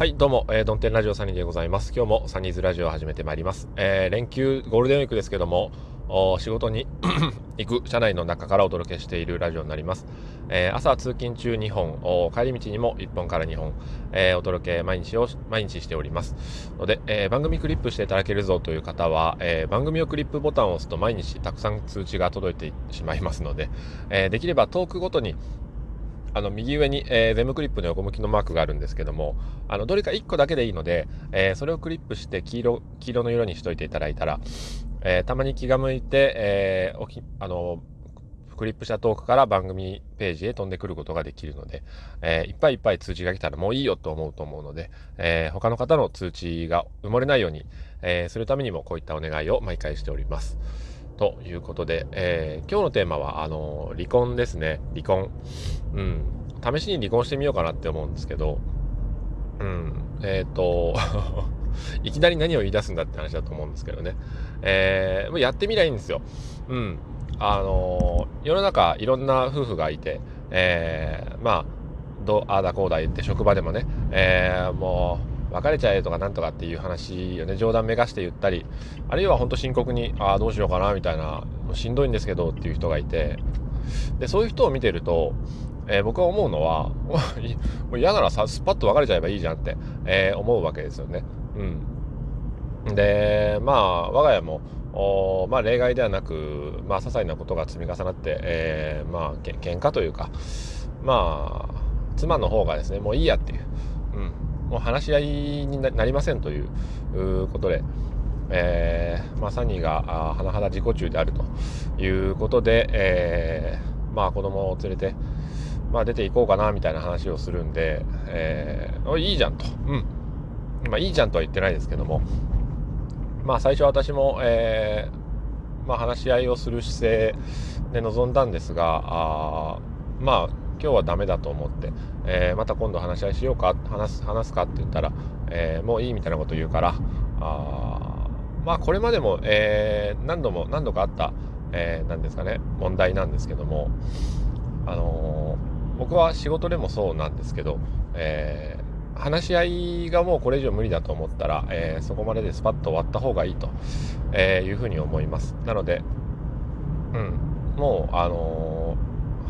はいどうも、えー、ドンテンラジオサニーでございます。今日もサニーズラジオを始めてまいります、えー、連休ゴールデンウィークですけども仕事に 行く車内の中からお届けしているラジオになります、えー、朝通勤中2本帰り道にも1本から2本、えー、お届け毎日を毎日しております。ので、えー、番組クリップしていただけるぞという方は、え番組をクリップボタンを押すと毎日たくさん通知が届いてしまいますので、えできればトークごとにあの右上に、えー、ゼムクリップの横向きのマークがあるんですけどもあのどれか1個だけでいいので、えー、それをクリップして黄色黄色の色にしといていただいたら、えー、たまに気が向いて、えおきあのクリップしたトークから番組ページへ飛んでくることができるので、えいっぱいいっぱい通知が来たらもういいよと思うと思うので、え他の方の通知が埋もれないように、えするためにもこういったお願いを毎回しております。ということで、えー、今日のテーマは、あの、離婚ですね。離婚。うん。試しに離婚してみようかなって思うんですけど、うん。えっ、ー、と、いきなり何を言い出すんだって話だと思うんですけどね。えー、もうやってみりゃいいんですよ。うん。あの世の中いろんな夫婦がいて、えー、まあ、どああだこうだ言って職場でもね、えー、もう、別れちゃえとかなんとかっていう話をね。冗談めがして言ったりあるいは本当深刻にああどうしようかなみたいなしんどいんですけどっていう人がいて。でそういう人を見てると、えー、僕は思うのは もう嫌ならさスパッと別れちゃえばいいじゃんって、えー、思うわけですよね。うん、でまあ我が家もおまあ例外ではなくまあ些細なことが積み重なって、えー、まあけ喧嘩というかまあ妻の方がですねもういいやっていう、もう話し合いになりませんということで、えー、まあ、サニーが甚だ自己中であるということで、えー、まあ、子供を連れて、まあ、出ていこうかなみたいな話をするんで、えー、いいじゃんと、うん、まあ、いいじゃんとは言ってないですけども、まあ、最初私も、えー、まあ、話し合いをする姿勢で臨んだんですが、あまあ今日はダメだと思って、えー、また今度話し合いしようか話す話すかって言ったら、えー、もういいみたいなこと言うからあまあこれまでも、えー、何度も何度かあった、えー、ですかね問題なんですけども、あの僕は仕事でもそうなんですけど、え話し合いがもうこれ以上無理だと思ったら、えそこまででスパッと終わった方がいいと、えいうふうに思います。なので、うん、もうあの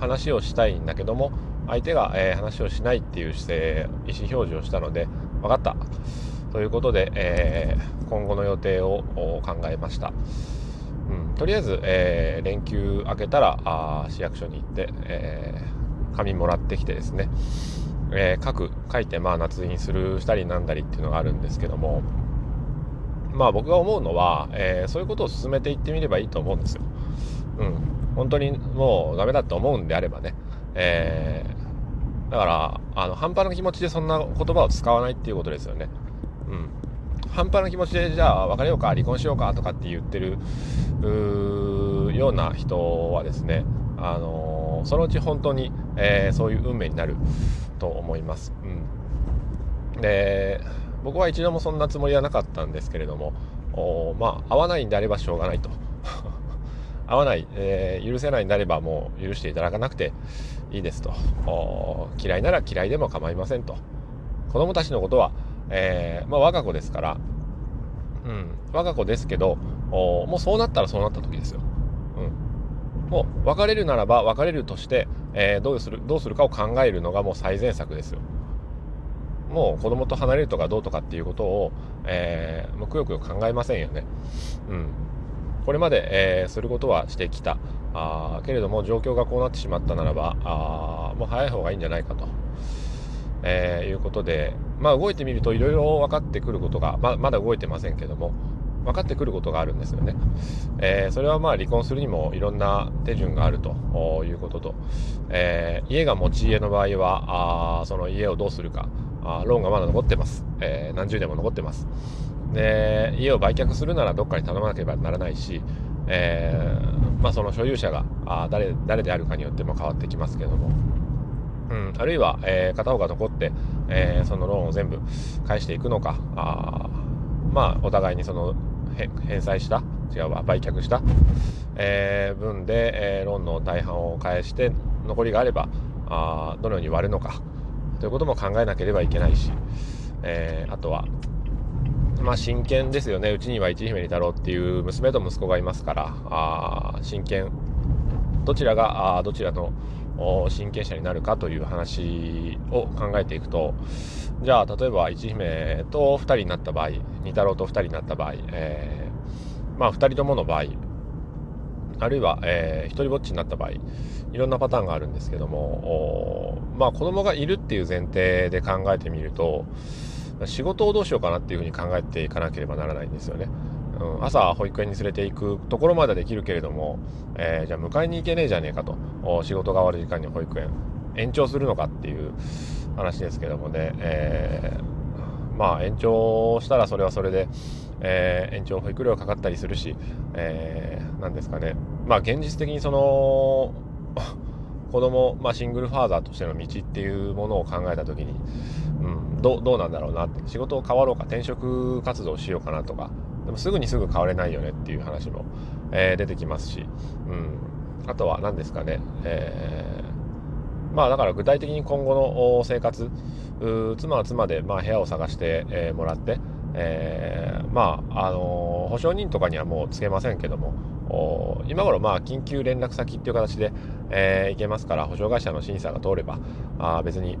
話をしたいんだけども相手が、えー、話をしないっていう姿勢意思表示をしたので分かった。ということで、えー、今後の予定を考えました、うん、とりあえず、えー、連休明けたらあ市役所に行って、え紙もらってきてですね、え書く書いてまあ夏にするしたりなんだりっていうのがあるんですけどもまあ僕が思うのは、えそういうことを進めていってみればいいと思うんですよ。うん本当にもうダメだと思うんであればね、えー、だからあの半端な気持ちでそんな言葉を使わないっていうことですよね。うん、半端な気持ちでじゃあ別れようか離婚しようかとかって言ってるような人はですね、あのー、そのうち本当に、えー、そういう運命になると思います。うん、で僕は一度もそんなつもりはなかったんですけれどもまあ合わないんであればしょうがないと。合わない、えー、許せないんであればもう許していただかなくていいですと。嫌いなら嫌いでも構いませんと。子供たちのことは、えー、まあ、我が子ですから、うん、我が子ですけどもうそうなったらそうなった時ですよ、うん、もう別れるならば別れるとして、えー、どうするどうするかを考えるのがもう最善策ですよ。もう子供と離れるとかどうとかっていうことを、えー、もうくよくよ考えませんよね。うん。これまで、えー、することはしてきた。あけれども状況がこうなってしまったならばあもう早い方がいいんじゃないかと、えー、いうことで、まあ、動いてみるといろいろ分かってくることがままだ動いてませんけども分かってくることがあるんですよね、えー、それはまあ離婚するにもいろんな手順があるということと、えー、家が持ち家の場合はあその家をどうするか。あローンがまだ残ってます、えー、何十年も残ってます。で家を売却するならどっかに頼まなければならないし、えー、まあ、その所有者があ誰誰であるかによっても変わってきますけども、うん、あるいは、えー、片方が残って、えー、そのローンを全部返していくのか。あまあお互いにその返済した違うわ売却した、え分で、えローンの大半を返して残りがあればあどのように割るのか。ということも考えなければいけないしえー、あとは、まあ、真剣ですよね。うちには一姫に太郎っていう娘と息子がいますから、あ真剣、どちらがあどちらの親権者になるかという話を考えていくと、じゃあ、例えば一姫と2人になった場合、二太郎と2人になった場合、えー、まあ、2人ともの場合、あるいは、えー、一人ぼっちになった場合、いろんなパターンがあるんですけども、まあ、子供がいるっていう前提で考えてみると、仕事をどうしようかなっていうふうに考えていかなければならないんですよね。うん、朝保育園に連れて行くところまではできるけれども、えー、じゃあ迎えに行けねえじゃねえかと。仕事が終わる時間に保育園。延長するのかっていう話ですけどもね、えー、まあ延長したらそれはそれで、えー、延長保育料かかったりするし、えー、なんですかね。まあ現実的にその子供、まあ、シングルファーザーとしての道っていうものを考えた時に、うん、どどうなんだろうなって。仕事を変わろうか転職活動しようかなとか。でもすぐにすぐ変われないよねっていう話も、えー、出てきますし、うん、あとは何ですかね、えー、まあだから具体的に今後の生活妻は妻で、まあ、部屋を探して、えー、もらって、えー、まああの保証人とかにはもうつけませんけども今頃まあ緊急連絡先っていう形で、えー、いけますから保証会社の審査が通ればあ別に、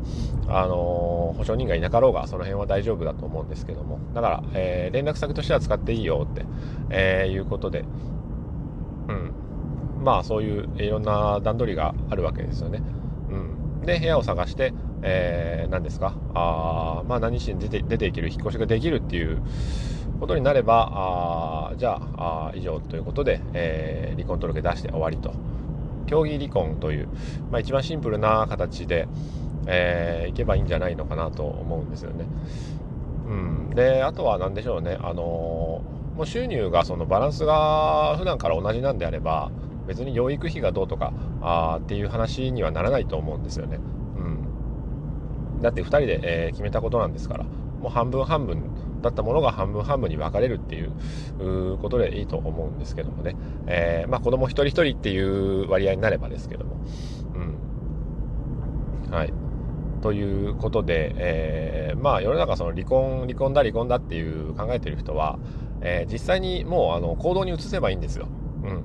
あのー、保証人がいなかろうがその辺は大丈夫だと思うんですけども。だから、えー、連絡先としては使っていいよって、えー、いうことで、うん、まあそういういろんな段取りがあるわけですよね。うん、で部屋を探してえー、何ですか？あまあ何しに出て出ていける引っ越しができるっていうことになればあじゃああ以上ということで、えー、離婚届出して終わりと。協議離婚という、まあ、一番シンプルな形で、えー、いけばいいんじゃないのかなと思うんですよね。うん、であとは何でしょうね、あのー、もう収入がそのバランスが普段から同じなんであれば別に養育費がどうとかあっていう話にはならないと思うんですよね。うん、だって2人で、えー、決めたことなんですから。もう半分半分だったものが半分半分に分かれるっていうことでいいと思うんですけどもね、えー、まあ子供一人一人っていう割合になればですけども、うん。はい。ということで、えー、まあ世の中その離婚、離婚だ離婚だっていう考えてる人は、えー、実際にもうあの行動に移せばいいんですよ。うん。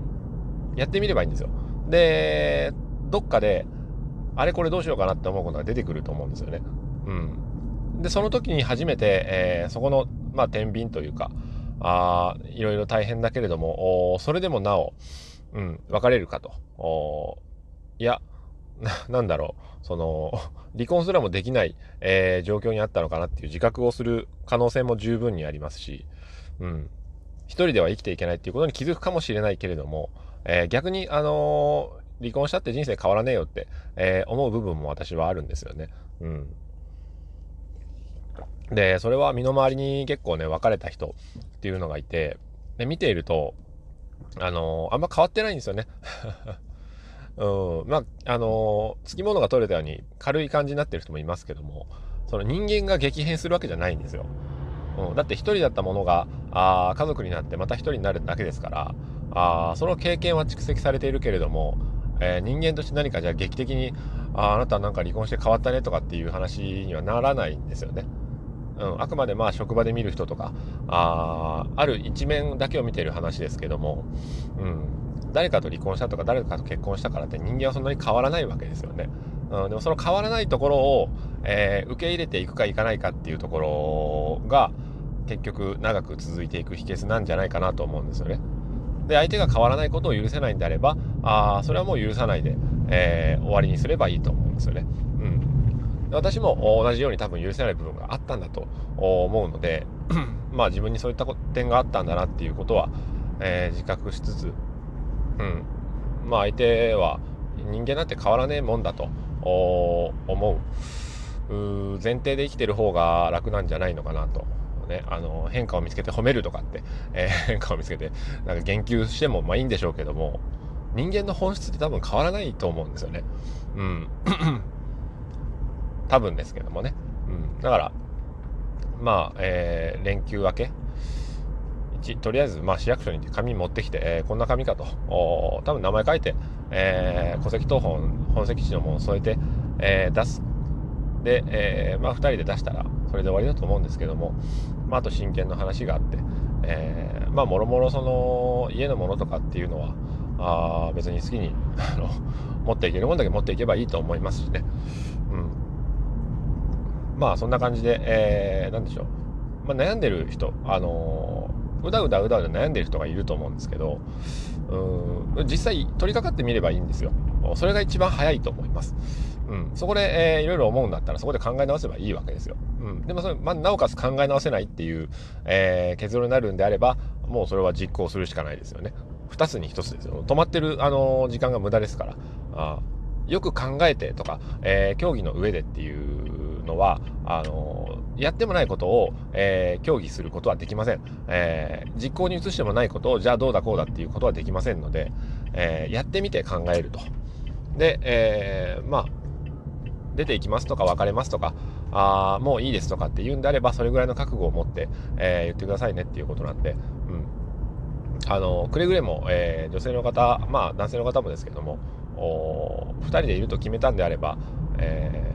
やってみればいいんですよ。で、どっかで、あれこれどうしようかなって思うことが出てくると思うんですよね。うん。で、その時に初めて、えー、そこの、まあ、天秤というか、あいろいろ大変だけれども、それでもなお、うん、別れるかと。いや、なんだろう、その、離婚すらもできない、えー、状況にあったのかなっていう自覚をする可能性も十分にありますし、うん、一人では生きていけないっていうことに気づくかもしれないけれども、えー、逆に、あのー、離婚したって人生変わらねえよって、え、思う部分も私はあるんですよね。うん。で、それは身の回りに結構ね、別れた人っていうのがいて、で、見ていると、あのー、あんま変わってないんですよね。うん、まあ、あのー、付き物が取れたように軽い感じになってる人もいますけども、その人間が激変するわけじゃないんですよ。うん、だって一人だったものが、あ家族になってまた一人になるだけですから、あその経験は蓄積されているけれども、えー、人間として何かじゃあ劇的に、ああなたなんか離婚して変わったねとかっていう話にはならないんですよね。うん、あくまでまあ職場で見る人とかあある一面だけを見てる話ですけども、うん、誰かと離婚したとか誰かと結婚したからって人間はそんなに変わらないわけですよね。うん、でもその変わらないところを、えー、受け入れていくかいかないかっていうところが結局長く続いていく秘訣なんじゃないかなと思うんですよね。で相手が変わらないことを許せないんであればあそれはもう許さないで、えー、終わりにすればいいと思うんですよね。うん私も同じように多分許せない部分があったんだと思うので まあ自分にそういった点があったんだなっていうことは、えー、自覚しつつ、うん、まあ相手は人間なんて変わらねえもんだと思う前提で生きてる方が楽なんじゃないのかなと。ね、あの変化を見つけて褒めるとかって、えー、変化を見つけてなんか言及してもまあいいんでしょうけども人間の本質って多分変わらないと思うんですよね。うん 多分ですけどもね。うん。だから、まあ、えー、連休明け、1とりあえず、まあ、市役所に紙持ってきて、えー、こんな紙かと、お多分名前書いて、えー、戸籍謄本、本籍地のものを添えて、えー、出す。で、えー、まあ、2人で出したら、それで終わりだと思うんですけども、まあ、あと真剣の話があって、えー、まあもろもろその家のものとかっていうのはあ別に好きにあの持っていけるもんだけ持っていけばいいと思いますしね、うん、まあそんな感じで、えー、何でしょう、まあ、悩んでる人あのうだうだうだうだ悩んでる人がいると思うんですけどうん実際取り掛かってみればいいんですよそれが一番早いと思います。うん、そこで、えー、いろいろ思うんだったらそこで考え直せばいいわけですよ。うん、でもそれ、まあ、なおかつ考え直せないっていう、えー、結論になるんであればもうそれは実行するしかないですよね。2つに1つですよ。止まってる、あのー、時間が無駄ですから。あよく考えてとか、えー、競技の上でっていうのはあの、やってもないことを、えー、協議することはできません、え実行に移してもないことをじゃあどうだこうだっていうことはできませんので、えやってみて考えると。で、えまあ出ていきますとか別れますとかあもういいですとかって言うんであればそれぐらいの覚悟を持って、え言ってくださいねっていうことなんで、うん、あのくれぐれも、え女性の方まあ男性の方もですけども2人でいると決めたんであれば、え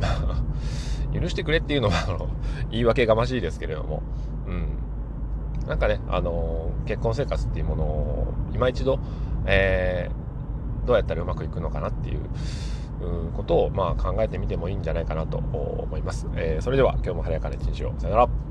ー、許してくれっていうのはあの言い訳がましいですけれども、うん、なんかね、あの結婚生活っていうものを今一度、えー、どうやったらうまくいくのかなっていうことを、まあ、考えてみてもいいんじゃないかなと思います。えー、それでは今日も晴れやかな一日を。さよなら。